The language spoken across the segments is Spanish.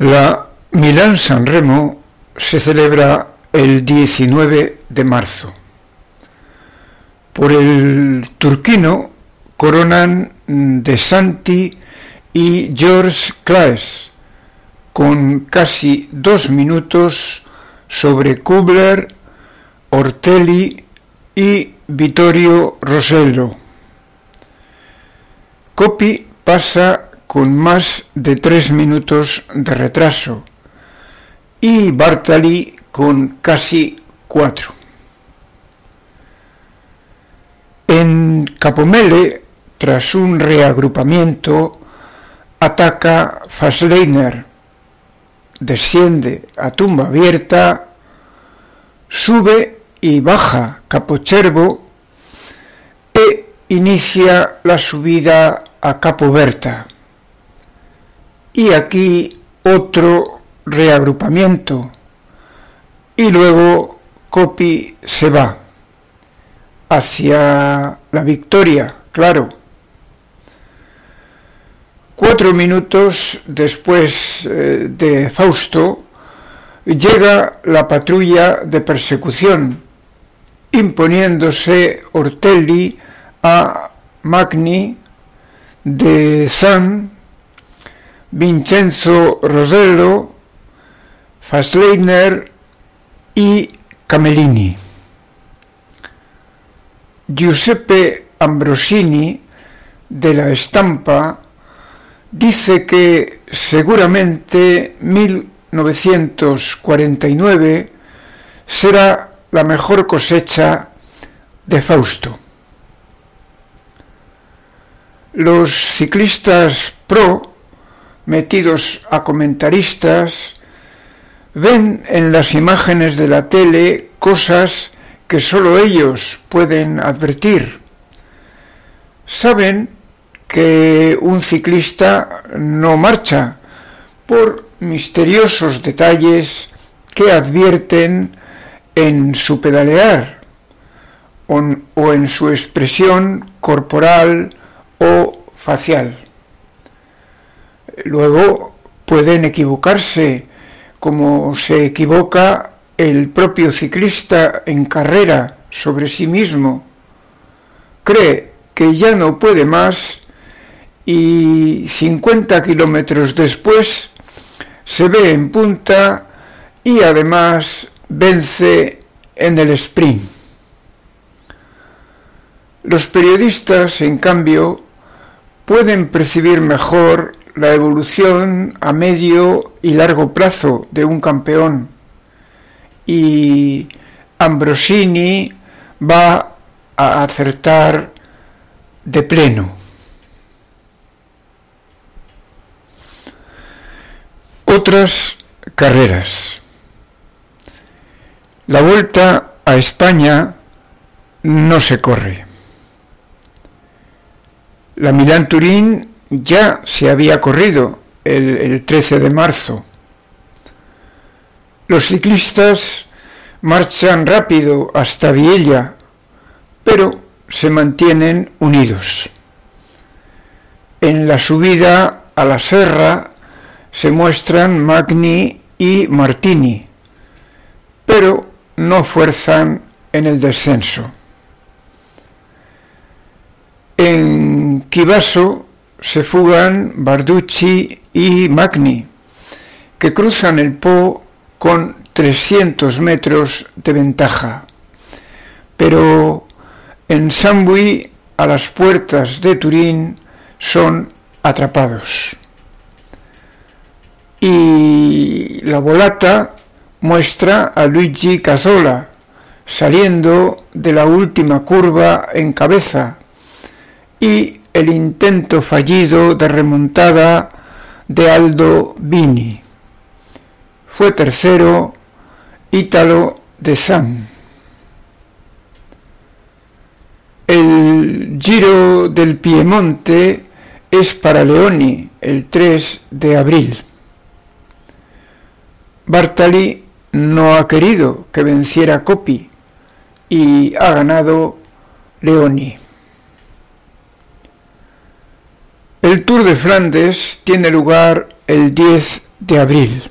La Milán-San Remo se celebra el 19 de marzo. Por el turquino coronan De Santi y George Claes con casi dos minutos sobre Kubler, Ortelli y Vittorio Rosello. Coppi pasa con más de tres minutos de retraso y Bartali con casi cuatro. En Capomele, tras un reagrupamiento, ataca Fasleiner, desciende a tumba abierta, sube y baja Capochervo e inicia la subida a Capoberta y aquí otro reagrupamiento y luego Copi se va hacia la victoria, claro. Cuatro minutos después eh, de Fausto llega la patrulla de persecución, imponiéndose Ortelli a Magni de San Vincenzo Rosello, Fasleiner y Camellini. Giuseppe Ambrosini de la estampa dice que seguramente 1949 será la mejor cosecha de Fausto. Los ciclistas pro metidos a comentaristas, ven en las imágenes de la tele cosas que sólo ellos pueden advertir. Saben que un ciclista no marcha por misteriosos detalles que advierten en su pedalear o en su expresión corporal o facial. Luego pueden equivocarse, como se equivoca el propio ciclista en carrera sobre sí mismo. Cree que ya no puede más y 50 kilómetros después se ve en punta y además vence en el sprint. Los periodistas, en cambio, pueden percibir mejor la evolución a medio y largo plazo de un campeón y Ambrosini va a acertar de pleno. Otras carreras. La vuelta a España no se corre. La Milán-Turín ya se había corrido el, 13 de marzo. Los ciclistas marchan rápido hasta Viella, pero se mantienen unidos. En la subida a la serra se muestran Magni y Martini, pero no fuerzan en el descenso. En Kibaso se fugan Barducci y Magni, que cruzan el Po con 300 metros de ventaja. Pero en Sambui, a las puertas de Turín, son atrapados. Y la volata muestra a Luigi Casola saliendo de la última curva en cabeza y el intento fallido de remontada de Aldo Bini. Fue tercero Ítalo de San. El Giro del Piemonte es para Leoni el 3 de abril. Bartali no ha querido que venciera Coppi y ha ganado Leoni. El Tour de Flandes tiene lugar el 10 de abril.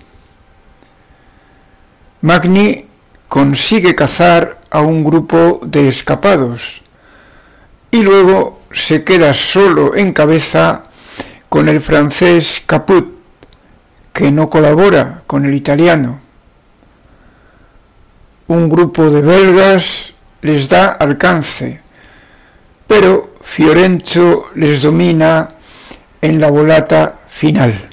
Magni consigue cazar a un grupo de escapados y luego se queda solo en cabeza con el francés Caput, que no colabora con el italiano. Un grupo de belgas les da alcance, pero Fiorenzo les domina en la volata final.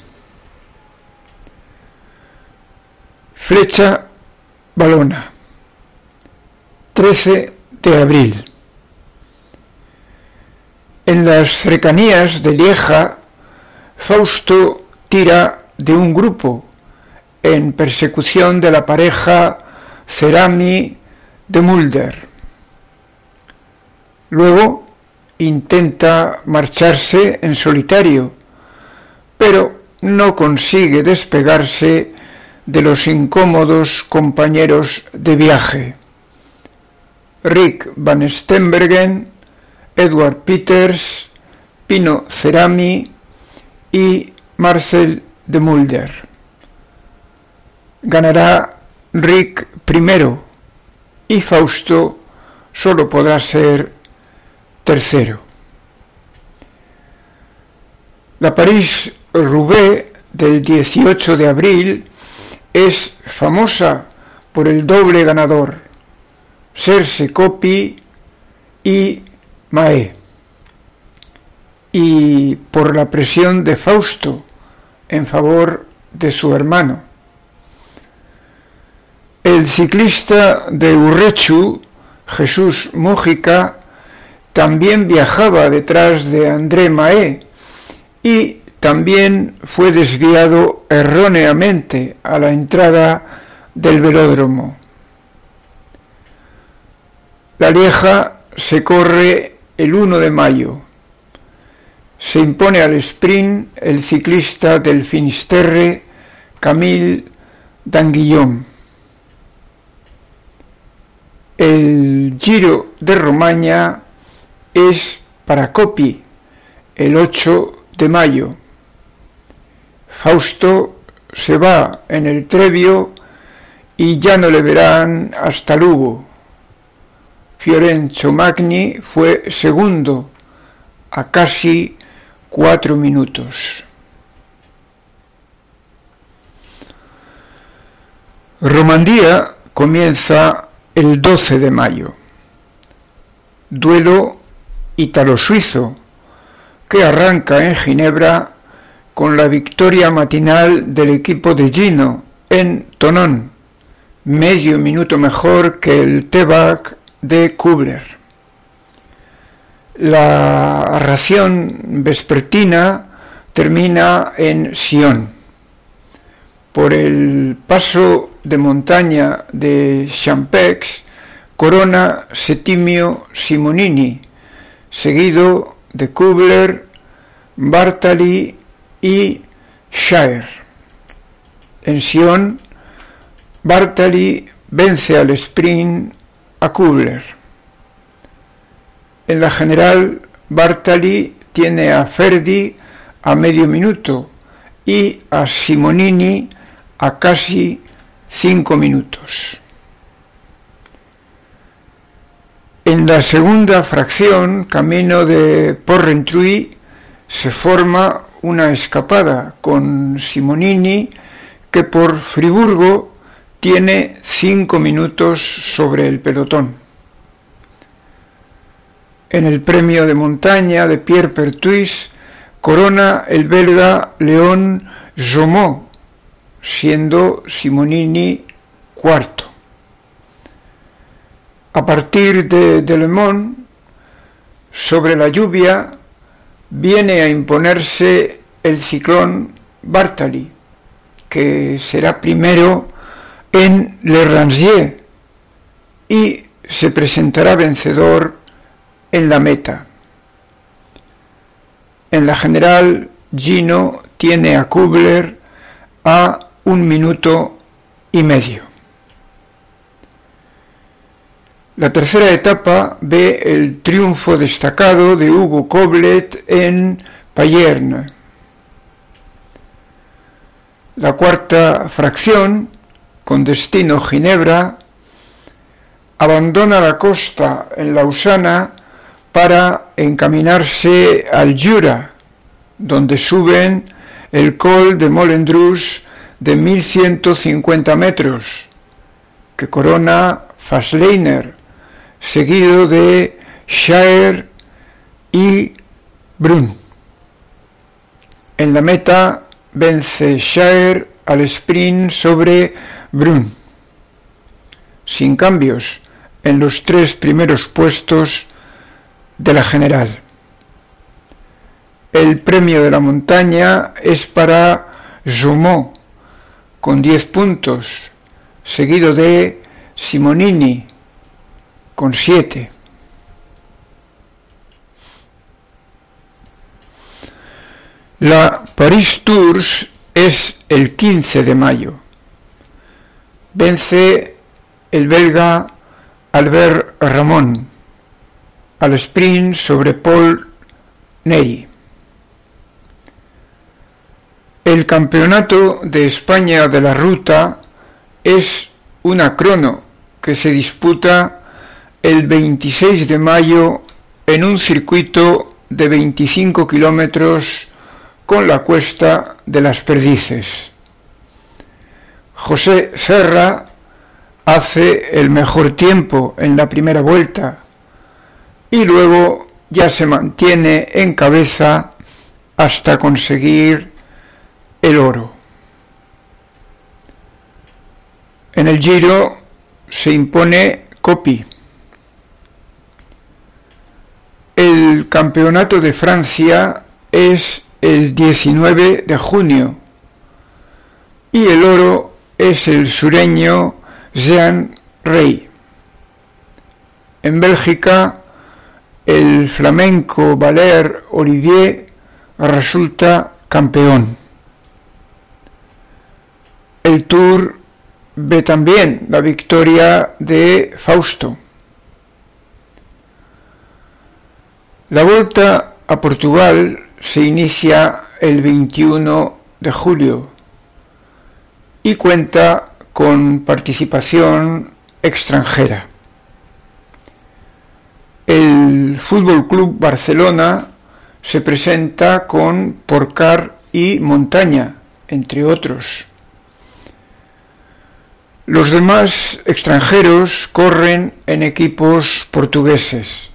Flecha Balona, 13 de abril. En las cercanías de Lieja, Fausto tira de un grupo en persecución de la pareja Cerami de Mulder. Luego intenta marcharse en solitario, pero no consigue despegarse de los incómodos compañeros de viaje. Rick Van Stenbergen, Edward Peters, Pino Cerami y Marcel de Mulder. Ganará Rick primero y Fausto solo podrá ser tercero. La París-Roubaix del 18 de abril es famosa por el doble ganador, Serse Copi y Mae, y por la presión de Fausto en favor de su hermano. El ciclista de Urrechu, Jesús Mújica, también viajaba detrás de André Mae y también fue desviado erróneamente a la entrada del velódromo. La Lieja se corre el 1 de mayo. Se impone al sprint el ciclista del Finisterre Camille Danguillon. El Giro de Romaña es para Copi el 8 de mayo. Fausto se va en el Trevio y ya no le verán hasta Lugo. Fiorenzo Magni fue segundo a casi cuatro minutos. Romandía comienza el 12 de mayo. Duelo italo-suizo que arranca en Ginebra con la victoria matinal del equipo de Gino en Tonón, medio minuto mejor que el Tebac de Kubler. La ración vespertina termina en Sion. Por el paso de montaña de Champex corona Setimio Simonini, seguido de Kubler, Bartali y Shire. En Sion, Bartali vence al sprint a Kubler. En la general, Bartali tiene a Ferdi a medio minuto y a Simonini a casi cinco minutos. En la segunda fracción, camino de Porrentruy, se forma una escapada con Simonini que por Friburgo tiene cinco minutos sobre el pelotón. En el premio de montaña de Pierre Pertuis corona el belga León Jomot, siendo Simonini cuarto. A partir de, de sobre la lluvia, viene a imponerse el ciclón Bartali, que será primero en Le Rangier y se presentará vencedor en la meta. En la general, Gino tiene a Kubler a un minuto y medio. La tercera etapa ve el triunfo destacado de Hugo Koblet en Payerne. La cuarta fracción, con destino Ginebra, abandona la costa en Lausana para encaminarse al Jura, donde suben el col de Molendrus de 1150 metros, que corona Fasleiner, seguido de Shire y Brun. En la meta vence Shire al sprint sobre Brun, sin cambios en los tres primeros puestos de la general. El premio de la montaña es para Jumont con 10 puntos, seguido de Simonini con 7. La Paris Tours es el 15 de mayo. Vence el belga Albert Ramón al sprint sobre Paul Ney. El Campeonato de España de la Ruta es una crono que se disputa el 26 de mayo en un circuito de 25 kilómetros con la cuesta de las perdices. José Serra hace el mejor tiempo en la primera vuelta y luego ya se mantiene en cabeza hasta conseguir el oro. En el Giro se impone Copi. El campeonato de Francia es el 19 de junio y el oro es el sureño Jean Rey. En Bélgica, el flamenco Valer Olivier resulta campeón. El Tour ve también la victoria de Fausto. La vuelta a Portugal se inicia el 21 de julio y cuenta con participación extranjera. El Fútbol Club Barcelona se presenta con Porcar y Montaña, entre otros. Los demás extranjeros corren en equipos portugueses.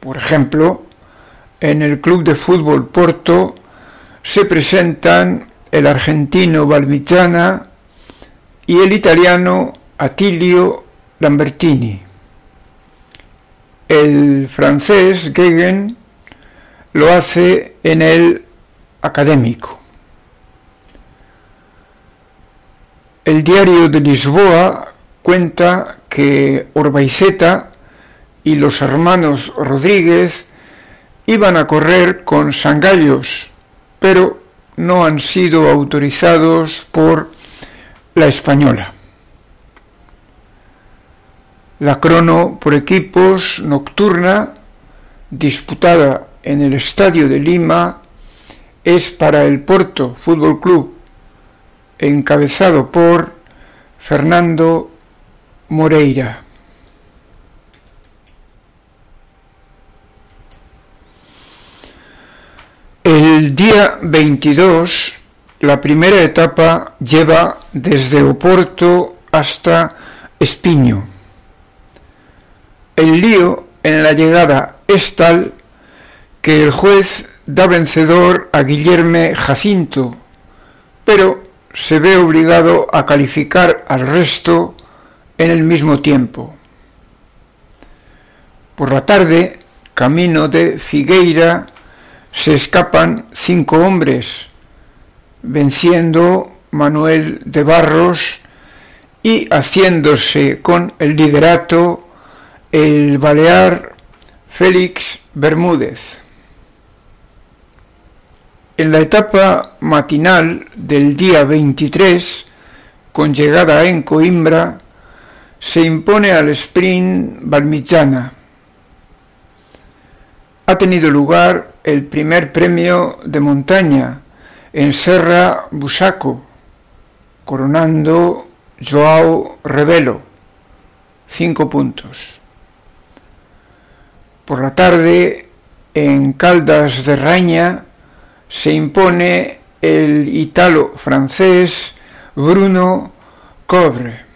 Por ejemplo, en el Club de Fútbol Porto se presentan el argentino Valmichana y el italiano Attilio Lambertini. El francés Gegen lo hace en el académico. El diario de Lisboa cuenta que Orbaiceta y los hermanos Rodríguez iban a correr con sangallos, pero no han sido autorizados por la española. La crono por equipos nocturna, disputada en el Estadio de Lima, es para el Porto Fútbol Club, encabezado por Fernando Moreira. El día 22 la primera etapa lleva desde Oporto hasta Espiño. El lío en la llegada es tal que el juez da vencedor a Guillerme Jacinto, pero se ve obligado a calificar al resto en el mismo tiempo. Por la tarde, camino de Figueira, se escapan cinco hombres, venciendo Manuel de Barros y haciéndose con el liderato el balear Félix Bermúdez. En la etapa matinal del día 23, con llegada en Coimbra, se impone al sprint Valmichana. Ha tenido lugar el primer premio de montaña en Serra Busaco, coronando Joao Revelo, cinco puntos. Por la tarde, en Caldas de Raña, se impone el italo-francés Bruno Cobre.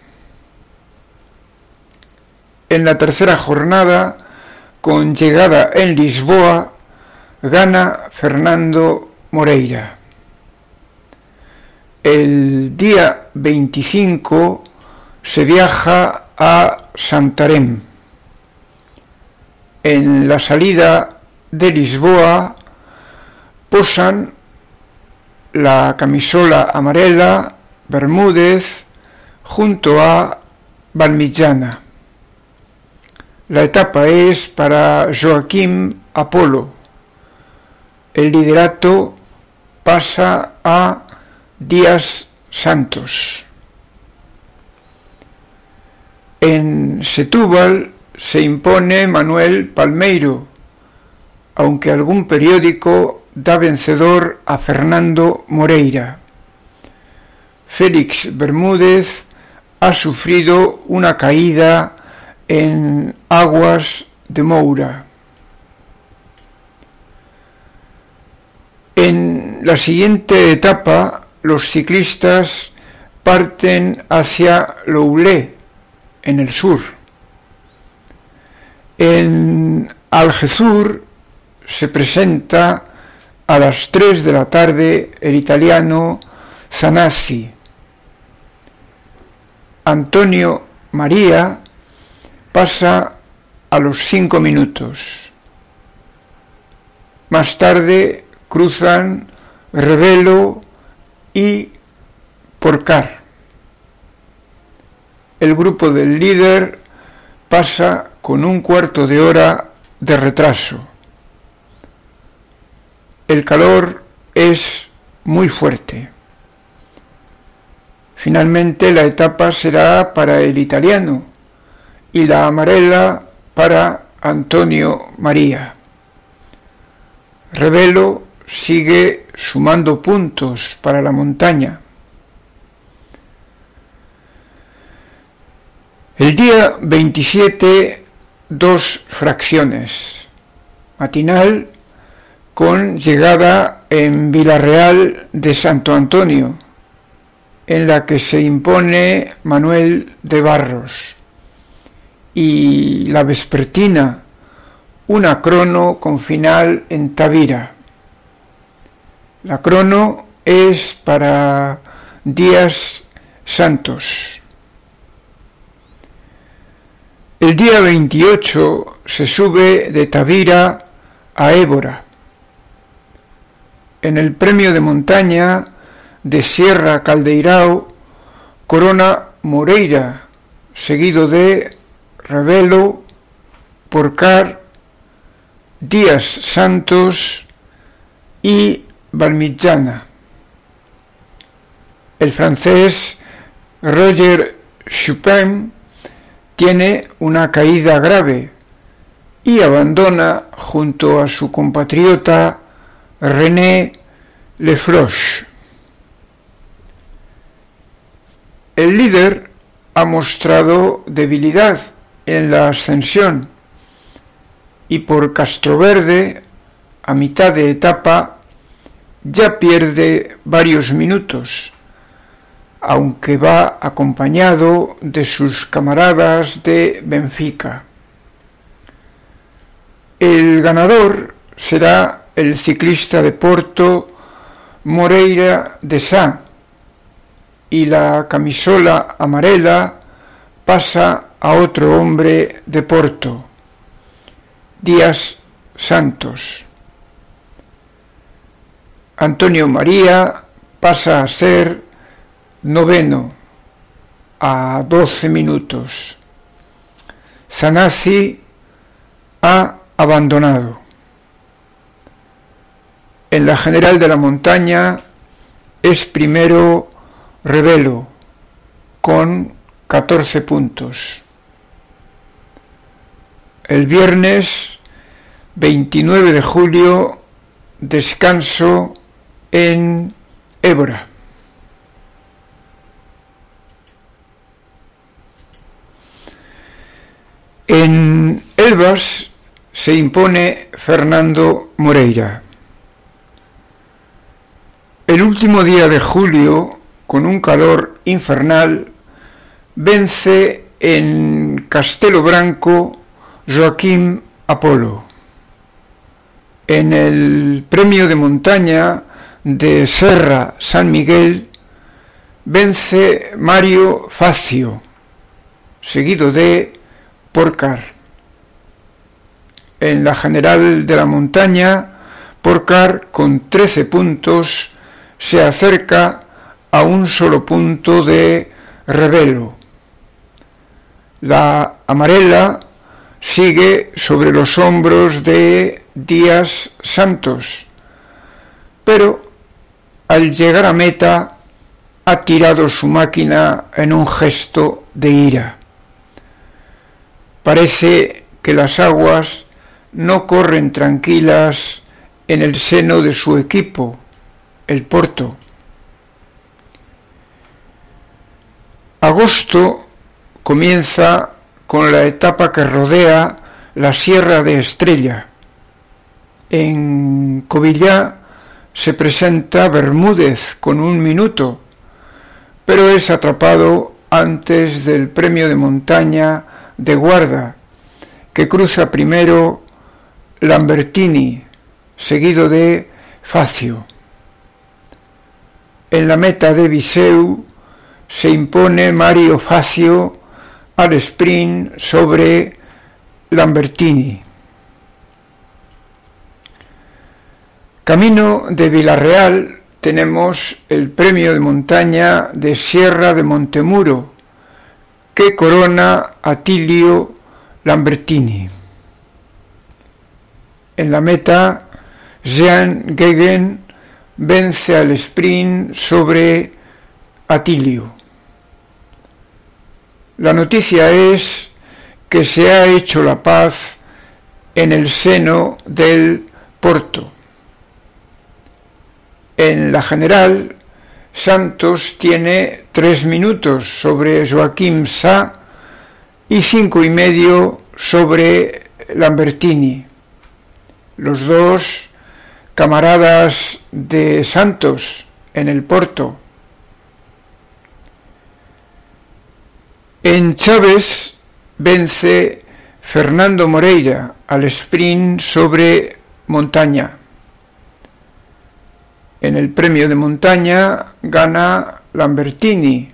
En la tercera jornada, con llegada en Lisboa, gana Fernando Moreira. El día 25 se viaja a Santarém. En la salida de Lisboa posan la camisola amarela Bermúdez junto a Valmillana. La etapa es para Joaquín Apolo. El liderato pasa a Díaz Santos. En Setúbal se impone Manuel Palmeiro, aunque algún periódico da vencedor a Fernando Moreira. Félix Bermúdez ha sufrido una caída en aguas de Moura. En la siguiente etapa, los ciclistas parten hacia Loulé, en el sur. En Algezur se presenta a las 3 de la tarde el italiano Zanassi. Antonio María pasa a los 5 minutos. Más tarde cruzan Revelo y Porcar. El grupo del líder pasa con un cuarto de hora de retraso. El calor es muy fuerte. Finalmente la etapa será para el italiano y la amarela para Antonio María. Revelo sigue sumando puntos para la montaña. El día 27, dos fracciones. Matinal con llegada en Villarreal de Santo Antonio, en la que se impone Manuel de Barros, y la vespertina, una crono con final en Tavira. La crono es para días santos. El día 28 se sube de Tavira a Évora en el premio de montaña de Sierra Caldeirao, Corona Moreira, seguido de Revelo, Porcar, Díaz Santos y El francés Roger Chupin tiene una caída grave y abandona junto a su compatriota René Lefroche. El líder ha mostrado debilidad en la ascensión y por Castroverde, a mitad de etapa, ya pierde varios minutos, aunque va acompañado de sus camaradas de Benfica. El ganador será el ciclista de Porto Moreira de Sá y la camisola amarela pasa a otro hombre de Porto, Díaz Santos. Antonio María pasa a ser noveno a 12 minutos. Sanasi ha abandonado. En la general de la montaña es primero Revelo con 14 puntos. El viernes 29 de julio descanso en Évora. En Elvas se impone Fernando Moreira. El último día de julio, con un calor infernal, vence en Castelo Branco Joaquín Apolo. En el premio de montaña de Serra San Miguel vence Mario Facio, seguido de Porcar. En la general de la montaña, Porcar con 13 puntos se acerca a un solo punto de revelo. La amarela sigue sobre los hombros de Díaz Santos, pero al llegar a meta ha tirado su máquina en un gesto de ira. Parece que las aguas no corren tranquilas en el seno de su equipo, el Porto. Agosto comienza con la etapa que rodea la Sierra de Estrella. En Covillá se presenta Bermúdez con un minuto, pero es atrapado antes del premio de montaña de guarda, que cruza primero Lambertini, seguido de Facio. En la meta de Viseu se impone Mario Facio al sprint sobre Lambertini. Camino de Villarreal tenemos el premio de montaña de Sierra de Montemuro, que corona a Tilio Lambertini. En la meta, Jean Gegen vence al sprint sobre Atilio. La noticia es que se ha hecho la paz en el seno del Porto. En la general, Santos tiene tres minutos sobre Joaquín Sá y cinco y medio sobre Lambertini. Los dos camaradas de Santos en el Porto. En Chávez vence Fernando Moreira al sprint sobre montaña. En el premio de montaña gana Lambertini,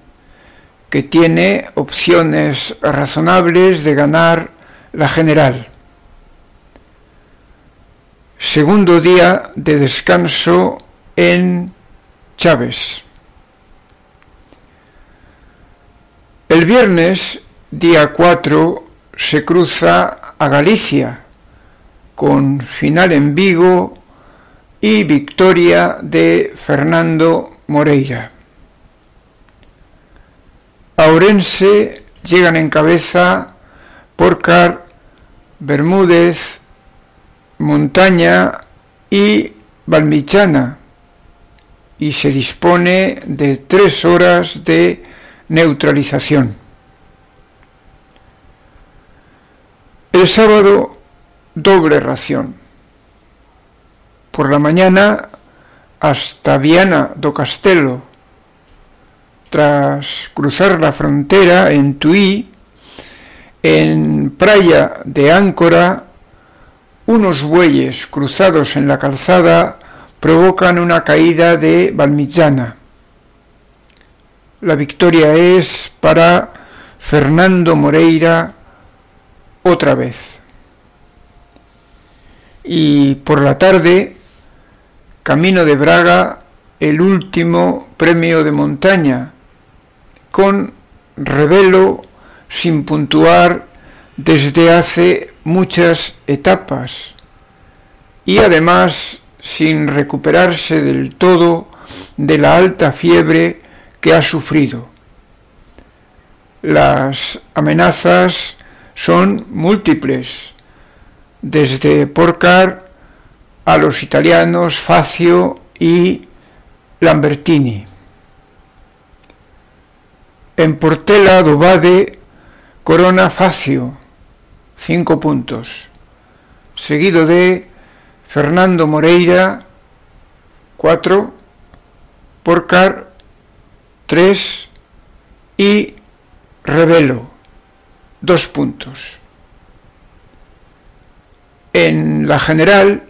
que tiene opciones razonables de ganar la general. Segundo día de descanso en Chávez. El viernes, día 4, se cruza a Galicia, con final en Vigo y victoria de Fernando Moreira. A Orense llegan en cabeza Porcar, Bermúdez, Montaña y Valmichana y se dispone de tres horas de neutralización. El sábado doble ración por la mañana hasta Viana do Castelo. Tras cruzar la frontera en Tuí, en Praia de Áncora, unos bueyes cruzados en la calzada provocan una caída de Valmillana. La victoria es para Fernando Moreira otra vez. Y por la tarde Camino de Braga, el último premio de montaña, con revelo sin puntuar desde hace muchas etapas y además sin recuperarse del todo de la alta fiebre que ha sufrido. Las amenazas son múltiples, desde Porcar a los italianos Facio y Lambertini. En Portela Dobade Corona Facio, 5 puntos. Seguido de Fernando Moreira, 4, Porcar, 3 y Revelo, 2 puntos. En la general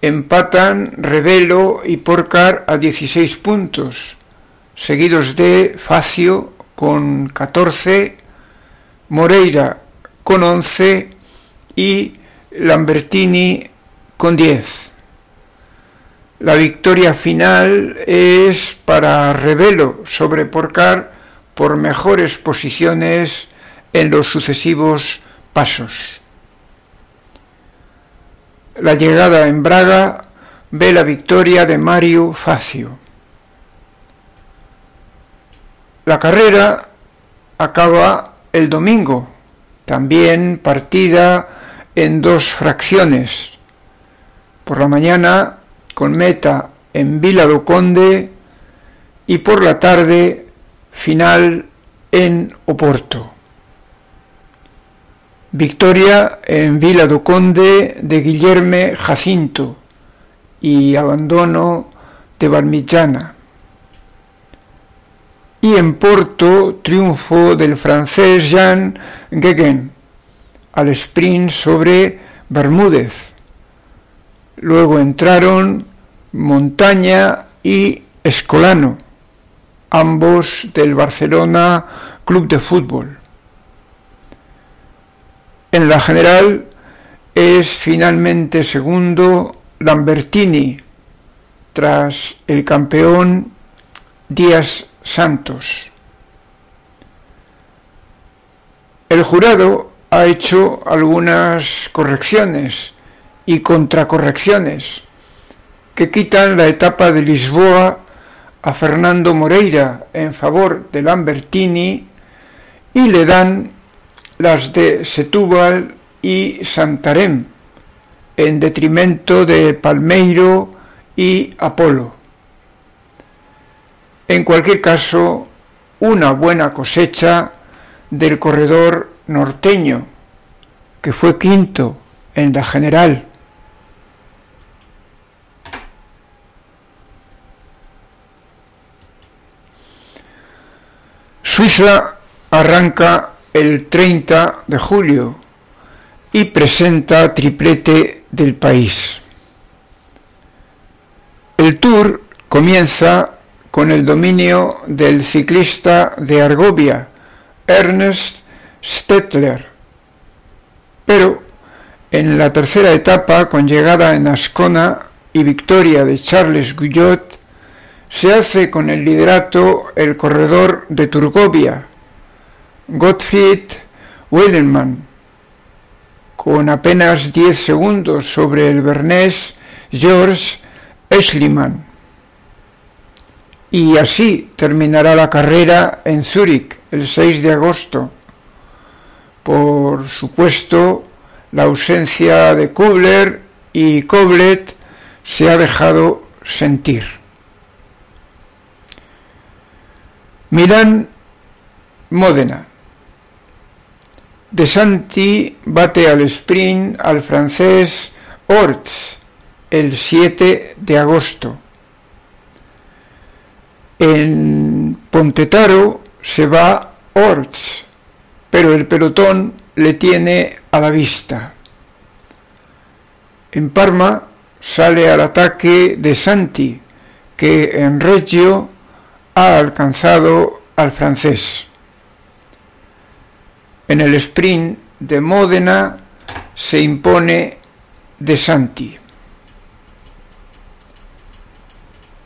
empatan Revelo y Porcar a 16 puntos, seguidos de Facio con 14, Moreira con 11 y Lambertini con 10. La victoria final es para Revelo sobre Porcar por mejores posiciones en los sucesivos pasos. La llegada en Braga ve la victoria de Mario Facio. La carrera acaba el domingo, también partida en dos fracciones. Por la mañana con meta en Vila do Conde y por la tarde final en Oporto. Victoria en Vila do Conde de Guillerme Jacinto y abandono de Barmillana. Y en Porto, triunfo del francés Jean Gueguen al sprint sobre Bermúdez. Luego entraron Montaña y Escolano, ambos del Barcelona Club de Fútbol. En la general es finalmente segundo Lambertini tras el campeón Díaz Santos. El jurado ha hecho algunas correcciones y contracorrecciones que quitan la etapa de Lisboa a Fernando Moreira en favor de Lambertini y le dan las de Setúbal y Santarém, en detrimento de Palmeiro y Apolo. En cualquier caso, una buena cosecha del corredor norteño, que fue quinto en la general. Suiza arranca el 30 de julio y presenta triplete del país. El tour comienza con el dominio del ciclista de Argovia, Ernest Stettler, pero en la tercera etapa, con llegada en Ascona y victoria de Charles Guyot, se hace con el liderato el corredor de Turgovia, Gottfried Wildermann, con apenas 10 segundos sobre el bernés George Eschliman. Y así terminará la carrera en Zúrich el 6 de agosto. Por supuesto, la ausencia de Kubler y Koblet se ha dejado sentir. Milán, Módena. De Santi bate al sprint al francés Orts el 7 de agosto. En Pontetaro se va Orts, pero el pelotón le tiene a la vista. En Parma sale al ataque de Santi, que en Reggio ha alcanzado al francés. En el sprint de Módena se impone De Santi.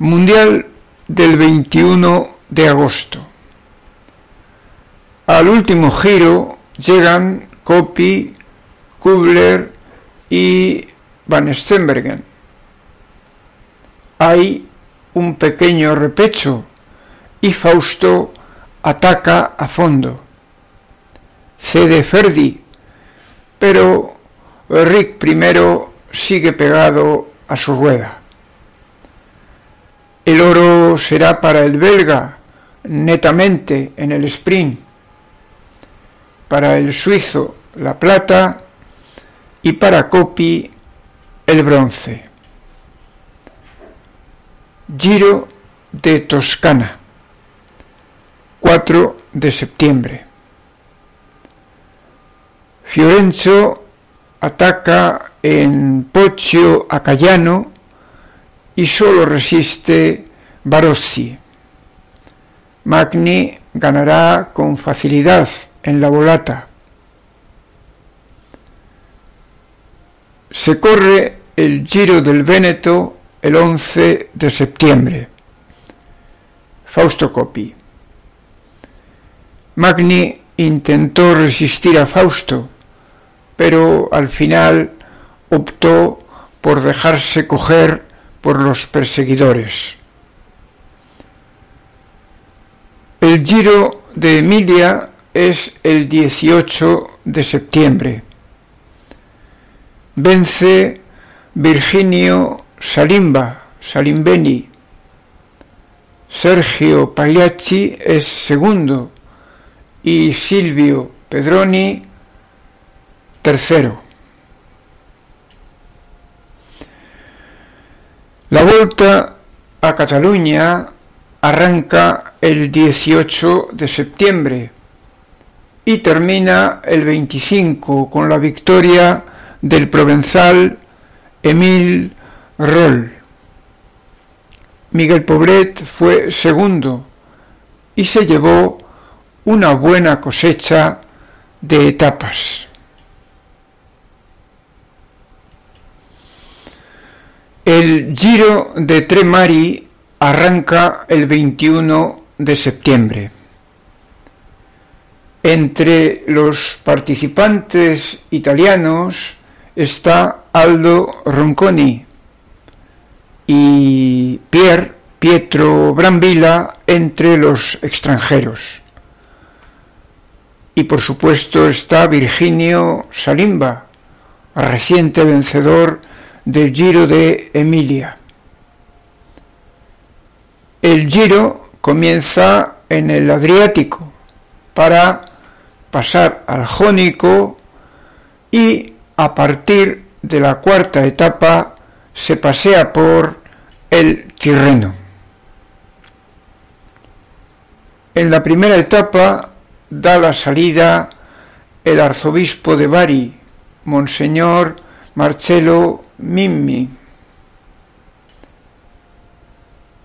Mundial del 21 de agosto. Al último giro llegan Coppi, Kubler y Van Stenbergen. Hay un pequeño repecho y Fausto ataca a fondo cede Ferdi, pero Rick primero sigue pegado a su rueda. El oro será para el belga netamente en el sprint, para el suizo la plata y para Copi el bronce. Giro de Toscana, 4 de septiembre. Fiorenzo ataca en Poggio a Cayano y solo resiste Barossi. Magni ganará con facilidad en la volata. Se corre el Giro del Véneto el 11 de septiembre. Fausto Coppi. Magni intentó resistir a Fausto, pero al final optó por dejarse coger por los perseguidores. El Giro de Emilia es el 18 de septiembre. Vence Virginio Salimba, Salimbeni. Sergio Pagliacci es segundo y Silvio Pedroni tercero. La vuelta a Cataluña arranca el 18 de septiembre y termina el 25 con la victoria del provenzal Emil Roll. Miguel Poblet fue segundo y se llevó una buena cosecha de etapas. El Giro de Tremari arranca el 21 de septiembre. Entre los participantes italianos está Aldo Ronconi y Pier Pietro Brambilla entre los extranjeros. Y por supuesto está Virginio Salimba, reciente vencedor del Giro de Emilia. El Giro comienza en el Adriático para pasar al Jónico y a partir de la cuarta etapa se pasea por el Tirreno. En la primera etapa da la salida el arzobispo de Bari, Monseñor Marcelo Mimmi.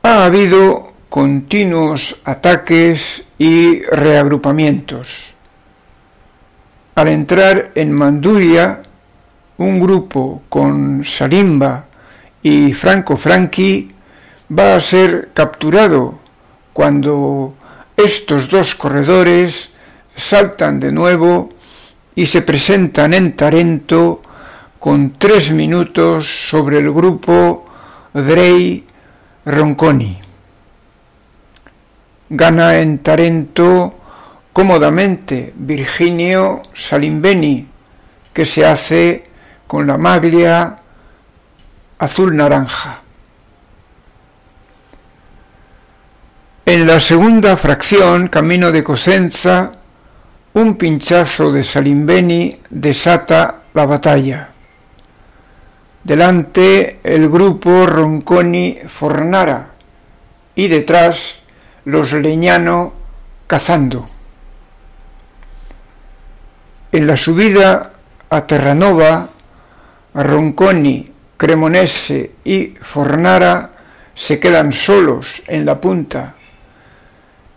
Ha habido continuos ataques y reagrupamientos. Al entrar en Manduria, un grupo con Salimba y Franco Franchi va a ser capturado cuando estos dos corredores saltan de nuevo y se presentan en Tarento con tres minutos sobre el grupo Drey Ronconi. Gana en Tarento cómodamente Virginio Salimbeni, que se hace con la maglia azul naranja. En la segunda fracción, camino de Cosenza, un pinchazo de Salimbeni desata la batalla. Delante el grupo Ronconi Fornara y detrás los Leñano cazando. En la subida a Terranova, Ronconi, Cremonese y Fornara se quedan solos en la punta,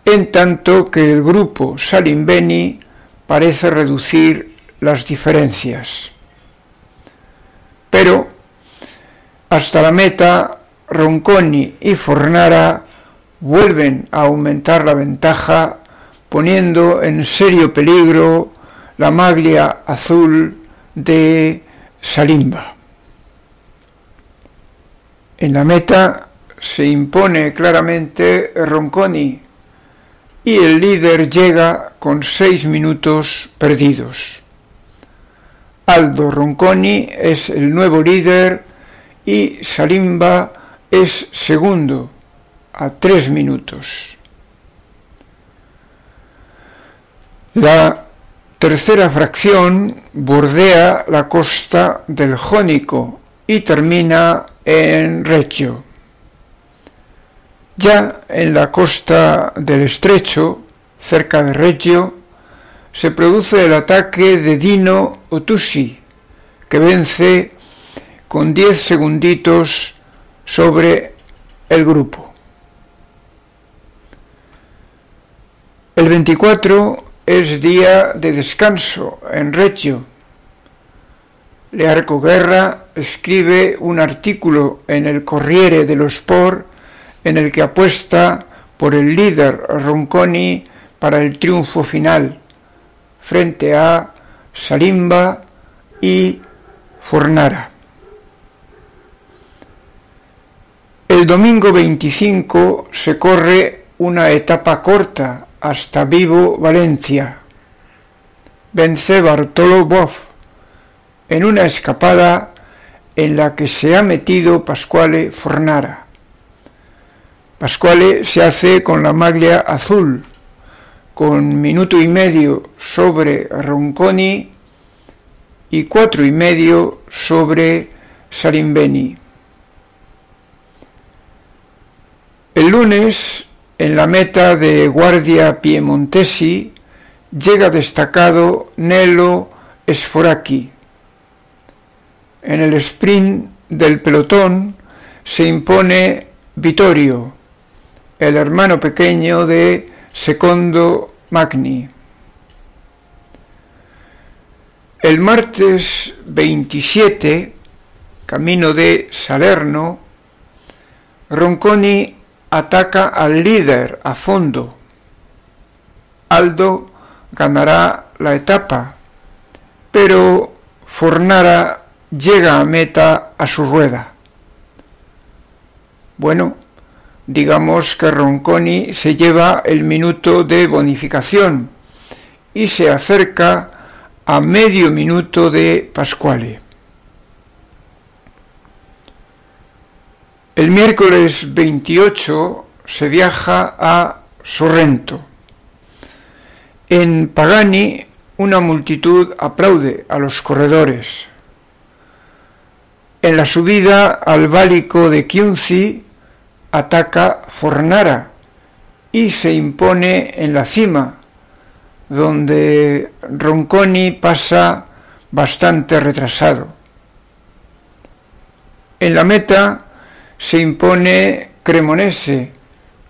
en tanto que el grupo Salimbeni parece reducir las diferencias. Pero hasta la meta, Ronconi y Fornara vuelven a aumentar la ventaja, poniendo en serio peligro la maglia azul de Salimba. En la meta se impone claramente Ronconi y el líder llega con seis minutos perdidos. Aldo Ronconi es el nuevo líder y Salimba es segundo a 3 minutos. La tercera fracción bordea la costa del Jónico y termina en Reggio. Ya en la costa del estrecho, cerca de Reggio, se produce el ataque de Dino Otusi, que vence con 10 segunditos sobre el grupo. El 24 es día de descanso en Reggio. Learco Guerra escribe un artículo en el Corriere dello Sport en el que apuesta por el líder Ronconi para el triunfo final frente a Salimba y Fornara. El domingo 25 se corre una etapa corta hasta Vivo, Valencia. Vence Bartolo Boff en una escapada en la que se ha metido Pascuale Fornara. Pascuale se hace con la maglia azul, con minuto y medio sobre Ronconi y cuatro y medio sobre Sarimbeni. El lunes en la meta de Guardia Piemontesi llega destacado Nelo Sforacchi. En el sprint del pelotón se impone Vittorio, el hermano pequeño de Secondo Magni. El martes 27, camino de Salerno, Ronconi ataca al líder a fondo. Aldo ganará la etapa, pero Fornara llega a meta a su rueda. Bueno, digamos que Ronconi se lleva el minuto de bonificación y se acerca a medio minuto de Pascuale. El miércoles 28 se viaja a Sorrento. En Pagani una multitud aplaude a los corredores. En la subida al válico de Chiunzi ataca Fornara y se impone en la cima, donde Ronconi pasa bastante retrasado. En la meta se impone Cremonese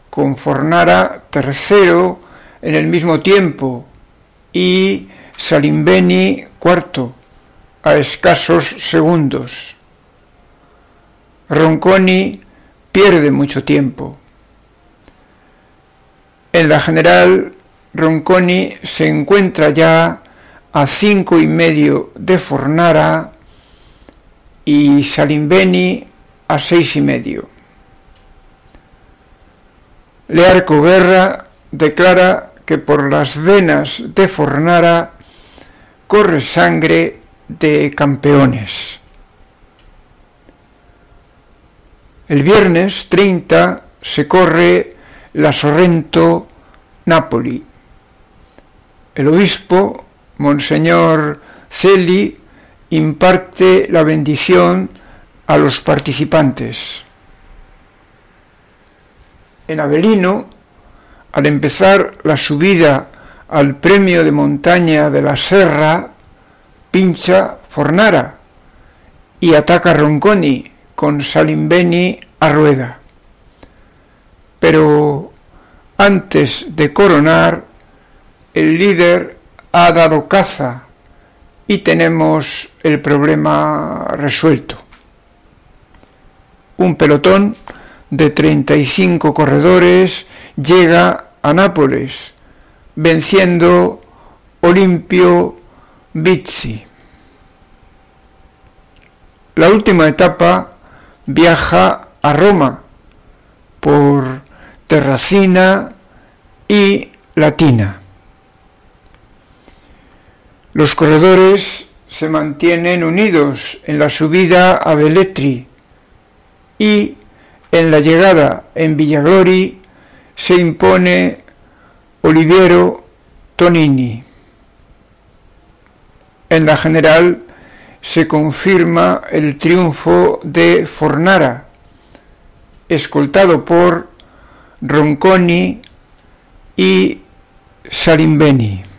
con Fornara tercero en el mismo tiempo y Salimbeni cuarto a escasos segundos. Ronconi pierde mucho tiempo. En la general, Ronconi se encuentra ya a cinco y medio de Fornara y Salimbeni a seis y medio. Learco Guerra declara que por las venas de Fornara corre sangre de campeones. El viernes 30 se corre la Sorrento Napoli. El obispo, Monseñor Celi, imparte la bendición a los participantes. En Avelino, al empezar la subida al premio de montaña de la Serra, pincha Fornara y ataca Ronconi con Salimbeni a rueda. Pero antes de coronar, el líder ha dado caza y tenemos el problema resuelto un pelotón de 35 corredores llega a Nápoles, venciendo Olimpio Bizzi. La última etapa viaja a Roma por Terracina y Latina. Los corredores se mantienen unidos en la subida a Velletri, y En la llegada en Villaglori se impone Oliviero Tonini. En la general se confirma el triunfo de Fornara, escoltado por Ronconi y Salimbeni.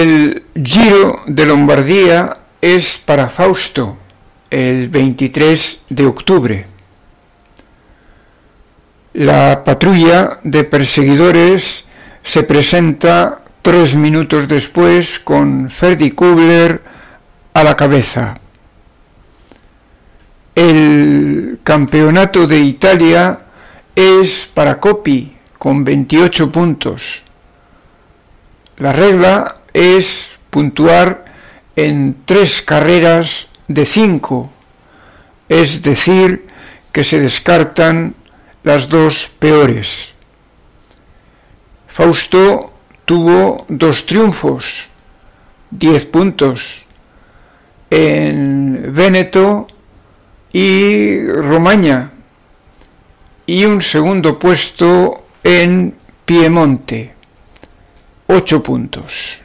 El Giro de Lombardía es para Fausto el 23 de octubre. La patrulla de perseguidores se presenta tres minutos después con Ferdi Kubler a la cabeza. El campeonato de Italia es para Coppi con 28 puntos. La regla es puntuar en tres carreras de cinco, es decir, que se descartan las dos peores. Fausto tuvo dos triunfos, diez puntos, en Véneto y Romaña, y un segundo puesto en Piemonte, ocho puntos.